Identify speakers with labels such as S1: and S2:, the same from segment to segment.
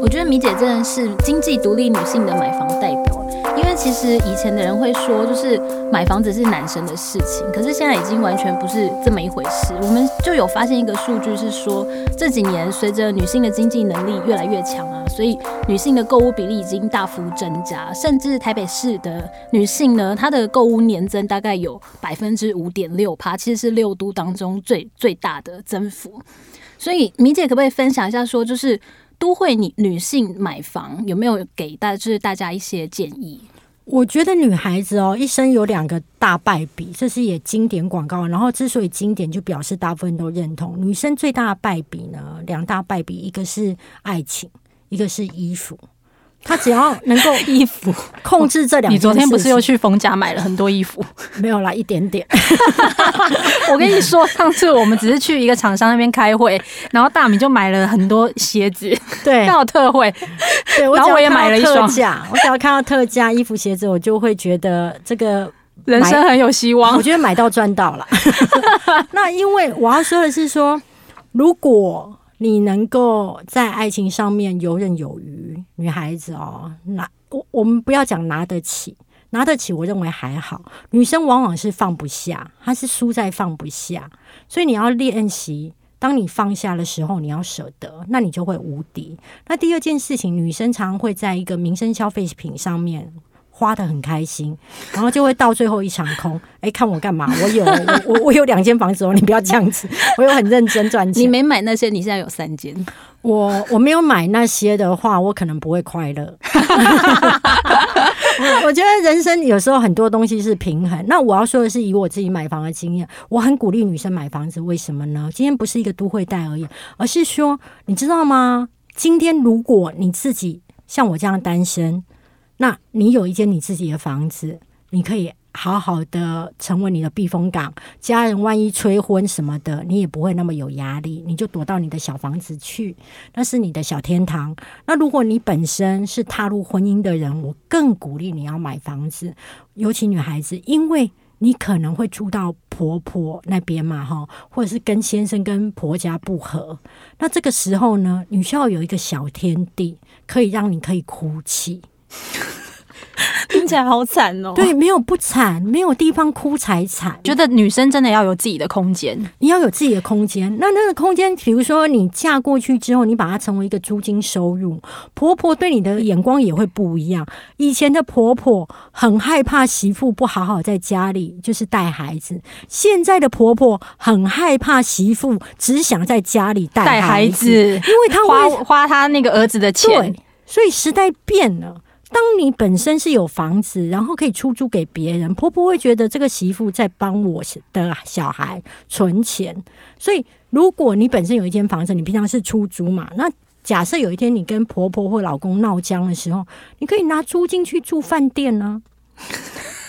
S1: 我觉得米姐真的是经济独立女性的买房代表，因为其实以前的人会说，就是买房子是男生的事情，可是现在已经完全不是这么一回事。我们就有发现一个数据是说，这几年随着女性的经济能力越来越强啊，所以女性的购物比例已经大幅增加，甚至台北市的女性呢，她的购物年增大概有百分之五点六趴，其实是六都当中最最大的增幅。所以米姐可不可以分享一下，说就是？都会女女性买房有没有给大就是大家一些建议？
S2: 我觉得女孩子哦，一生有两个大败笔，这是也经典广告。然后之所以经典，就表示大部分都认同。女生最大的败笔呢，两大败笔，一个是爱情，一个是衣服。他只要能够 衣服控制这两，
S1: 你昨天不是又去逢甲买了很多衣服？
S2: 没有啦，一点点。
S1: 我跟你说，上次我们只是去一个厂商那边开会，然后大米就买了很多鞋子，
S2: 对，
S1: 刚好特惠。
S2: 对，
S1: 然后我也买了一双。
S2: 我只要看到特价衣服鞋子，我就会觉得这个
S1: 人生很有希望。
S2: 我觉得买到赚到了。那因为我要说的是说，如果。你能够在爱情上面游刃有余，女孩子哦，拿我我们不要讲拿得起，拿得起，我认为还好。女生往往是放不下，她是输在放不下，所以你要练习，当你放下的时候，你要舍得，那你就会无敌。那第二件事情，女生常常会在一个民生消费品上面。花的很开心，然后就会到最后一场空。哎、欸，看我干嘛？我有我我我有两间房子哦，你不要这样子。我有很认真赚钱。
S1: 你没买那些，你现在有三间。
S2: 我我没有买那些的话，我可能不会快乐。我觉得人生有时候很多东西是平衡。那我要说的是，以我自己买房的经验，我很鼓励女生买房子。为什么呢？今天不是一个都会带而已，而是说，你知道吗？今天如果你自己像我这样单身。那你有一间你自己的房子，你可以好好的成为你的避风港。家人万一催婚什么的，你也不会那么有压力，你就躲到你的小房子去，那是你的小天堂。那如果你本身是踏入婚姻的人，我更鼓励你要买房子，尤其女孩子，因为你可能会住到婆婆那边嘛，哈，或者是跟先生跟婆家不合。那这个时候呢，你需要有一个小天地，可以让你可以哭泣。
S1: 听起来好惨哦！
S2: 对，没有不惨，没有地方哭才惨。
S1: 觉得女生真的要有自己的空间，
S2: 你要有自己的空间。那那个空间，比如说你嫁过去之后，你把它成为一个租金收入，婆婆对你的眼光也会不一样。以前的婆婆很害怕媳妇不好好在家里就是带孩子，现在的婆婆很害怕媳妇只想在家里带孩子，因为她
S1: 花花她那个儿子的钱。
S2: 对，所以时代变了。当你本身是有房子，然后可以出租给别人，婆婆会觉得这个媳妇在帮我的小孩存钱。所以，如果你本身有一间房子，你平常是出租嘛，那假设有一天你跟婆婆或老公闹僵的时候，你可以拿租金去住饭店呢，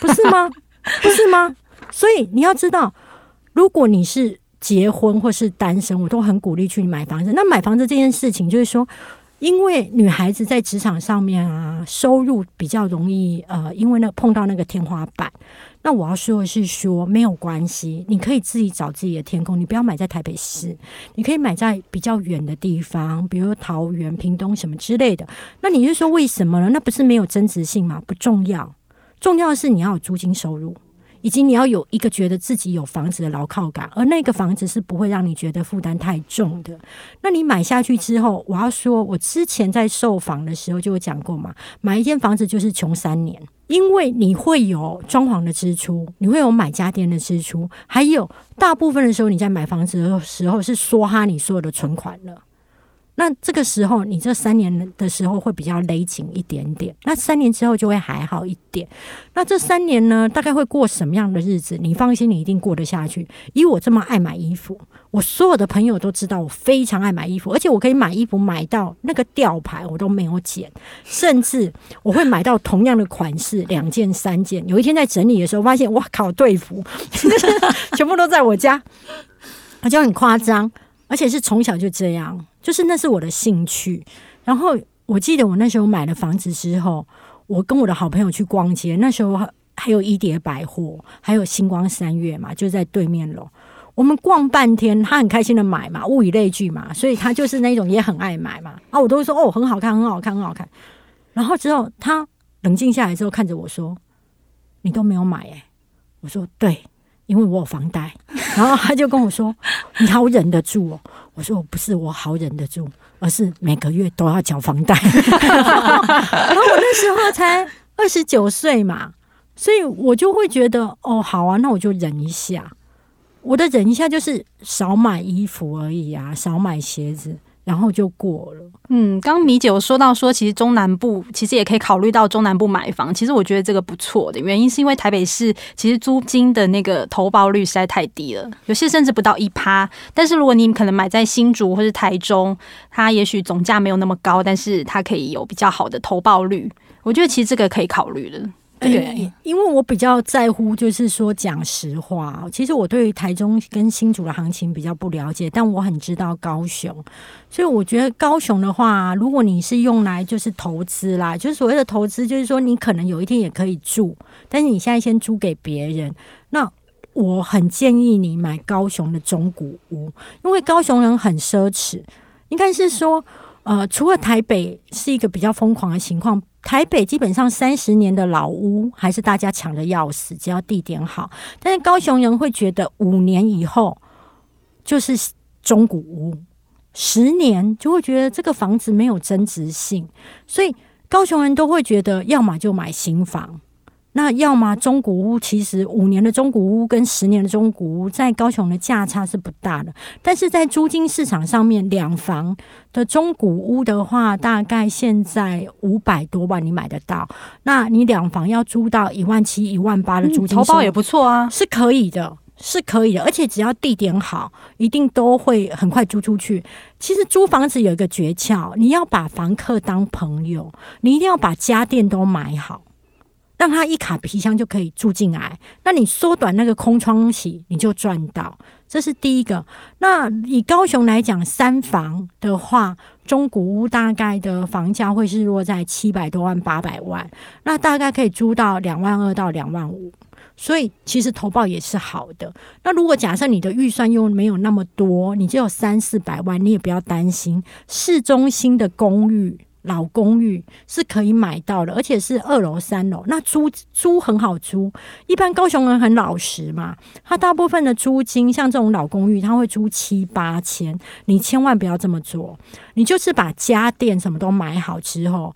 S2: 不是吗？不是吗？所以你要知道，如果你是结婚或是单身，我都很鼓励去买房子。那买房子这件事情，就是说。因为女孩子在职场上面啊，收入比较容易呃，因为那碰到那个天花板。那我要说的是说，没有关系，你可以自己找自己的天空，你不要买在台北市，你可以买在比较远的地方，比如桃园、屏东什么之类的。那你就说为什么呢？那不是没有增值性吗？不重要，重要的是你要有租金收入。以及你要有一个觉得自己有房子的牢靠感，而那个房子是不会让你觉得负担太重的。那你买下去之后，我要说，我之前在售房的时候就有讲过嘛，买一间房子就是穷三年，因为你会有装潢的支出，你会有买家电的支出，还有大部分的时候你在买房子的时候是梭哈你所有的存款了。那这个时候，你这三年的时候会比较勒紧一点点。那三年之后就会还好一点。那这三年呢，大概会过什么样的日子？你放心，你一定过得下去。以我这么爱买衣服，我所有的朋友都知道我非常爱买衣服，而且我可以买衣服买到那个吊牌我都没有剪，甚至我会买到同样的款式两件三件。有一天在整理的时候，发现哇靠，对服 全部都在我家，我就很夸张，而且是从小就这样。就是那是我的兴趣，然后我记得我那时候买了房子之后，我跟我的好朋友去逛街，那时候还有一叠百货，还有星光三月嘛，就在对面楼。我们逛半天，他很开心的买嘛，物以类聚嘛，所以他就是那种也很爱买嘛。啊，我都会说哦，很好看，很好看，很好看。然后之后他冷静下来之后，看着我说：“你都没有买哎。”我说：“对，因为我有房贷。”然后他就跟我说：“你好忍得住哦。”我说：“我不是我好忍得住，而是每个月都要缴房贷。”然后我那时候才二十九岁嘛，所以我就会觉得哦，好啊，那我就忍一下。我的忍一下就是少买衣服而已啊，少买鞋子，然后就过了。
S3: 嗯，刚刚米姐有说到说，其实中南部其实也可以考虑到中南部买房。其实我觉得这个不错的原因，是因为台北市其实租金的那个投报率实在太低了，有些甚至不到一趴。但是如果你可能买在新竹或是台中，它也许总价没有那么高，但是它可以有比较好的投报率。我觉得其实这个可以考虑的。
S2: 对，因为我比较在乎，就是说讲实话。其实我对台中跟新竹的行情比较不了解，但我很知道高雄，所以我觉得高雄的话，如果你是用来就是投资啦，就是所谓的投资，就是说你可能有一天也可以住，但是你现在先租给别人。那我很建议你买高雄的中古屋，因为高雄人很奢侈，应该是说，呃，除了台北是一个比较疯狂的情况。台北基本上三十年的老屋还是大家抢的要死，只要地点好。但是高雄人会觉得五年以后就是中古屋，十年就会觉得这个房子没有增值性，所以高雄人都会觉得要么就买新房。那要么中古屋，其实五年的中古屋跟十年的中古屋在高雄的价差是不大的，但是在租金市场上面，两房的中古屋的话，大概现在五百多万你买得到。那你两房要租到一万七、一万八的租金，
S3: 投报也不错啊，
S2: 是可以的，是可以的，而且只要地点好，一定都会很快租出去。其实租房子有一个诀窍，你要把房客当朋友，你一定要把家电都买好。让他一卡皮箱就可以住进来，那你缩短那个空窗期，你就赚到。这是第一个。那以高雄来讲，三房的话，中古屋大概的房价会是落在七百多万、八百万，那大概可以租到两万二到两万五。所以其实投保也是好的。那如果假设你的预算又没有那么多，你只有三四百万，你也不要担心市中心的公寓。老公寓是可以买到的，而且是二楼、三楼，那租租很好租。一般高雄人很老实嘛，他大部分的租金像这种老公寓，他会租七八千。你千万不要这么做，你就是把家电什么都买好之后，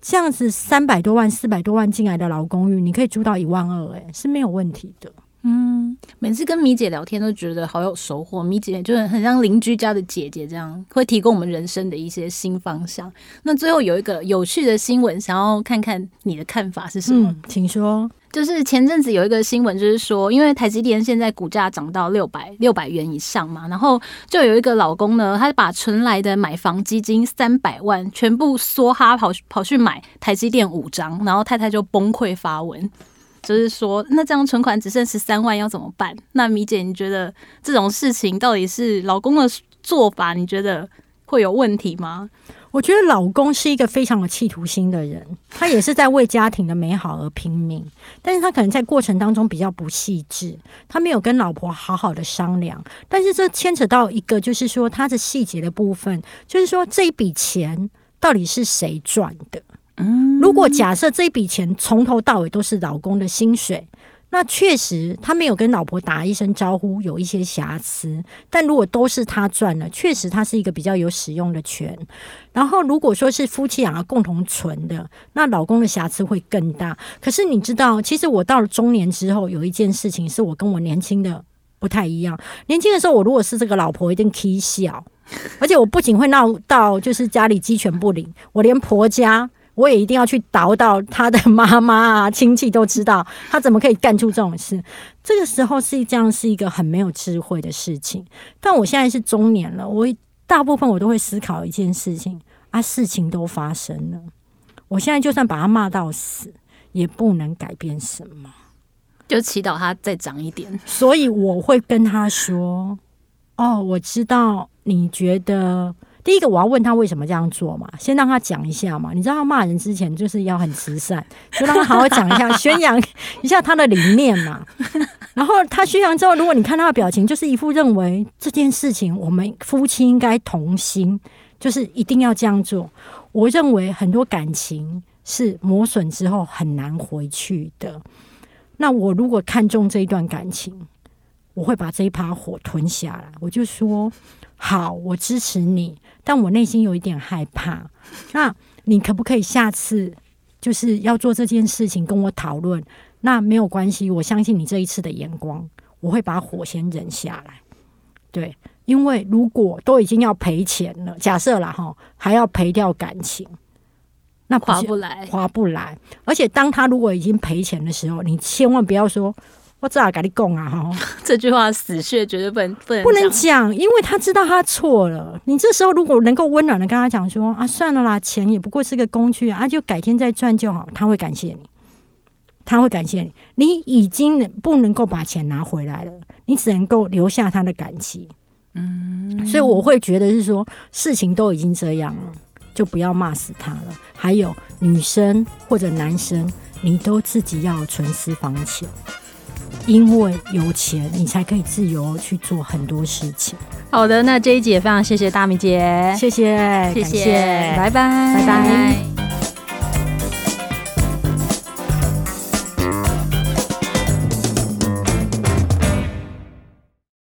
S2: 这样子三百多万、四百多万进来的老公寓，你可以租到一万二，诶，是没有问题的。
S1: 嗯，每次跟米姐聊天都觉得好有收获。米姐就是很像邻居家的姐姐，这样会提供我们人生的一些新方向。那最后有一个有趣的新闻，想要看看你的看法是什么？
S2: 嗯，请说。
S1: 就是前阵子有一个新闻，就是说，因为台积电现在股价涨到六百六百元以上嘛，然后就有一个老公呢，他把存来的买房基金三百万全部梭哈跑跑去买台积电五张，然后太太就崩溃发文。就是说，那这样存款只剩十三万，要怎么办？那米姐，你觉得这种事情到底是老公的做法？你觉得会有问题吗？
S2: 我觉得老公是一个非常有企图心的人，他也是在为家庭的美好而拼命，但是他可能在过程当中比较不细致，他没有跟老婆好好的商量。但是这牵扯到一个，就是说他的细节的部分，就是说这一笔钱到底是谁赚的？如果假设这笔钱从头到尾都是老公的薪水，那确实他没有跟老婆打一声招呼，有一些瑕疵。但如果都是他赚了，确实他是一个比较有使用的权。然后如果说是夫妻两个共同存的，那老公的瑕疵会更大。可是你知道，其实我到了中年之后，有一件事情是我跟我年轻的不太一样。年轻的时候，我如果是这个老婆，一定起笑，而且我不仅会闹到就是家里鸡犬不宁，我连婆家。我也一定要去倒到他的妈妈啊，亲戚都知道他怎么可以干出这种事。这个时候是这样，是一个很没有智慧的事情。但我现在是中年了，我大部分我都会思考一件事情啊，事情都发生了，我现在就算把他骂到死，也不能改变什么，
S1: 就祈祷他再长一点。
S2: 所以我会跟他说：“哦，我知道你觉得。”第一个我要问他为什么这样做嘛，先让他讲一下嘛。你知道他骂人之前就是要很慈善，就让他好好讲一下，宣扬 一下他的理念嘛。然后他宣扬之后，如果你看他的表情，就是一副认为这件事情我们夫妻应该同心，就是一定要这样做。我认为很多感情是磨损之后很难回去的。那我如果看中这一段感情，我会把这一把火吞下来。我就说好，我支持你，但我内心有一点害怕。那你可不可以下次就是要做这件事情跟我讨论？那没有关系，我相信你这一次的眼光，我会把火先忍下来。对，因为如果都已经要赔钱了，假设了哈，还要赔掉感情，那不
S1: 划不来，
S2: 划不来。而且当他如果已经赔钱的时候，你千万不要说“我咋跟你讲啊”哈，
S1: 这句话死穴绝对不能不能
S2: 不能讲，因为他知道他错了。你这时候如果能够温暖的跟他讲说啊，算了啦，钱也不过是个工具啊，就改天再赚就好，他会感谢你。他会感谢你，你已经不能够把钱拿回来了，你只能够留下他的感情。嗯，所以我会觉得是说，事情都已经这样了，就不要骂死他了。还有女生或者男生，你都自己要存私房钱，因为有钱你才可以自由去做很多事情。
S3: 好的，那这一集也非常谢谢大米姐，
S2: 谢谢，
S3: 谢谢，拜拜，
S2: 拜拜。